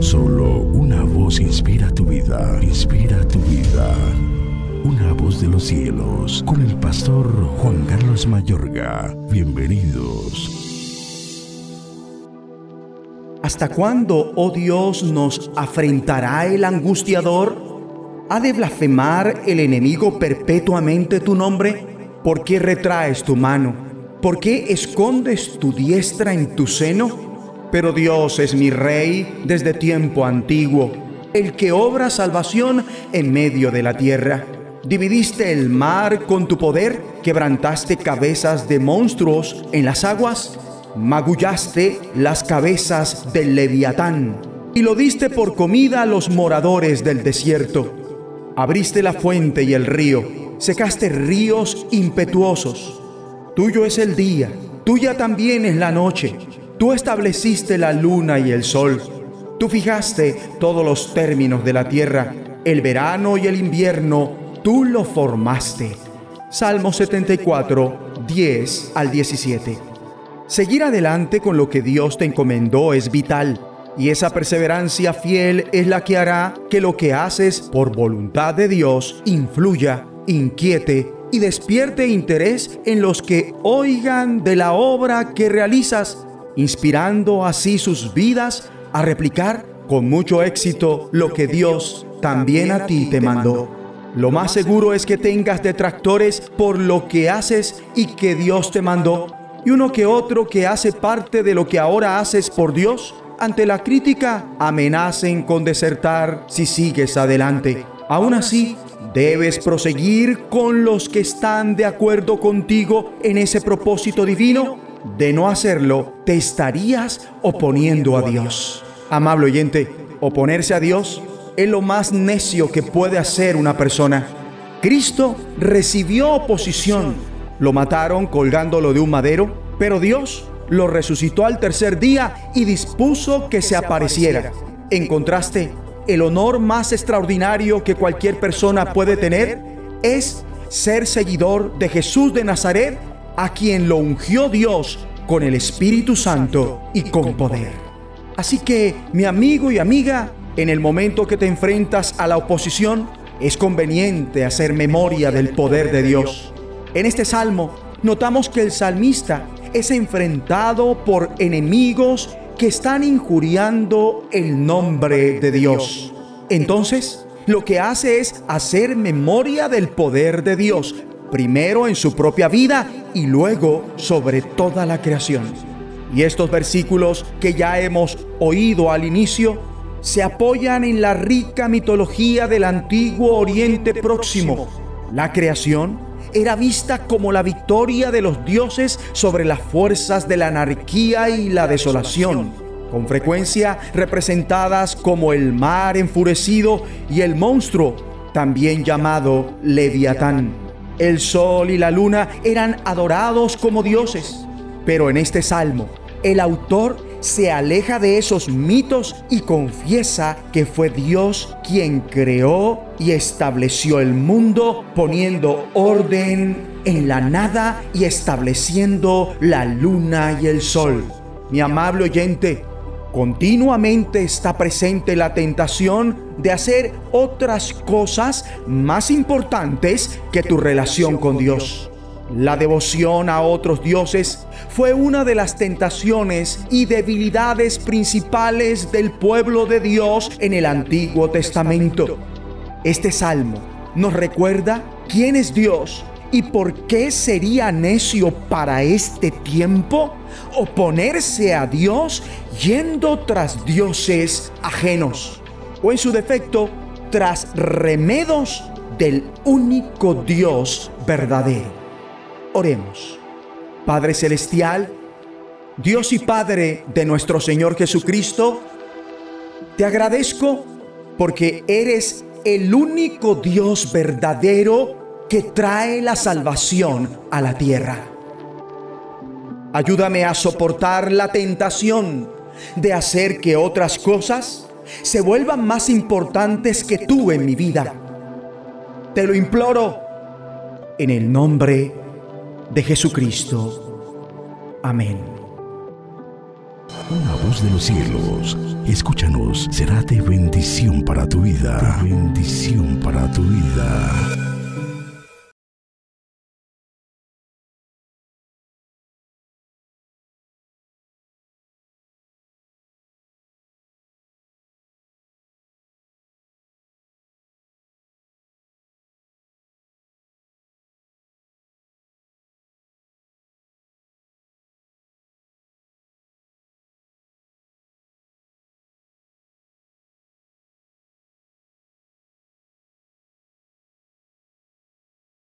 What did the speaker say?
Solo una voz inspira tu vida, inspira tu vida. Una voz de los cielos, con el pastor Juan Carlos Mayorga. Bienvenidos. ¿Hasta cuándo, oh Dios, nos afrentará el angustiador? ¿Ha de blasfemar el enemigo perpetuamente tu nombre? ¿Por qué retraes tu mano? ¿Por qué escondes tu diestra en tu seno? Pero Dios es mi rey desde tiempo antiguo, el que obra salvación en medio de la tierra. Dividiste el mar con tu poder, quebrantaste cabezas de monstruos en las aguas, magullaste las cabezas del leviatán y lo diste por comida a los moradores del desierto. Abriste la fuente y el río, secaste ríos impetuosos. Tuyo es el día, tuya también es la noche. Tú estableciste la luna y el sol. Tú fijaste todos los términos de la tierra, el verano y el invierno, tú lo formaste. Salmo 74, 10 al 17. Seguir adelante con lo que Dios te encomendó es vital y esa perseverancia fiel es la que hará que lo que haces por voluntad de Dios influya, inquiete y despierte interés en los que oigan de la obra que realizas, inspirando así sus vidas a replicar con mucho éxito lo que Dios también a ti te mandó. Lo más seguro es que tengas detractores por lo que haces y que Dios te mandó, y uno que otro que hace parte de lo que ahora haces por Dios ante la crítica amenacen con desertar si sigues adelante. Aún así, debes proseguir con los que están de acuerdo contigo en ese propósito divino. De no hacerlo, te estarías oponiendo a Dios. Amable oyente, oponerse a Dios es lo más necio que puede hacer una persona. Cristo recibió oposición. Lo mataron colgándolo de un madero, pero Dios lo resucitó al tercer día y dispuso que se apareciera. En contraste, el honor más extraordinario que cualquier persona puede tener es ser seguidor de Jesús de Nazaret, a quien lo ungió Dios con el Espíritu Santo y con poder. Así que, mi amigo y amiga, en el momento que te enfrentas a la oposición, es conveniente hacer memoria del poder de Dios. En este salmo notamos que el salmista es enfrentado por enemigos que están injuriando el nombre de Dios. Entonces, lo que hace es hacer memoria del poder de Dios, primero en su propia vida y luego sobre toda la creación. Y estos versículos que ya hemos oído al inicio se apoyan en la rica mitología del antiguo Oriente Próximo. La creación era vista como la victoria de los dioses sobre las fuerzas de la anarquía y la desolación, con frecuencia representadas como el mar enfurecido y el monstruo, también llamado Leviatán. El sol y la luna eran adorados como dioses, pero en este salmo el autor se aleja de esos mitos y confiesa que fue Dios quien creó y estableció el mundo poniendo orden en la nada y estableciendo la luna y el sol. Mi amable oyente, continuamente está presente la tentación de hacer otras cosas más importantes que tu relación con Dios. La devoción a otros dioses fue una de las tentaciones y debilidades principales del pueblo de Dios en el Antiguo Testamento. Este salmo nos recuerda quién es Dios y por qué sería necio para este tiempo oponerse a Dios yendo tras dioses ajenos o en su defecto tras remedos del único Dios verdadero. Oremos. Padre Celestial, Dios y Padre de nuestro Señor Jesucristo, te agradezco porque eres el único Dios verdadero que trae la salvación a la tierra. Ayúdame a soportar la tentación de hacer que otras cosas se vuelvan más importantes que tú en mi vida. Te lo imploro en el nombre de de Jesucristo. Amén. una voz de los cielos. Escúchanos, será de bendición para tu vida. bendición para tu vida.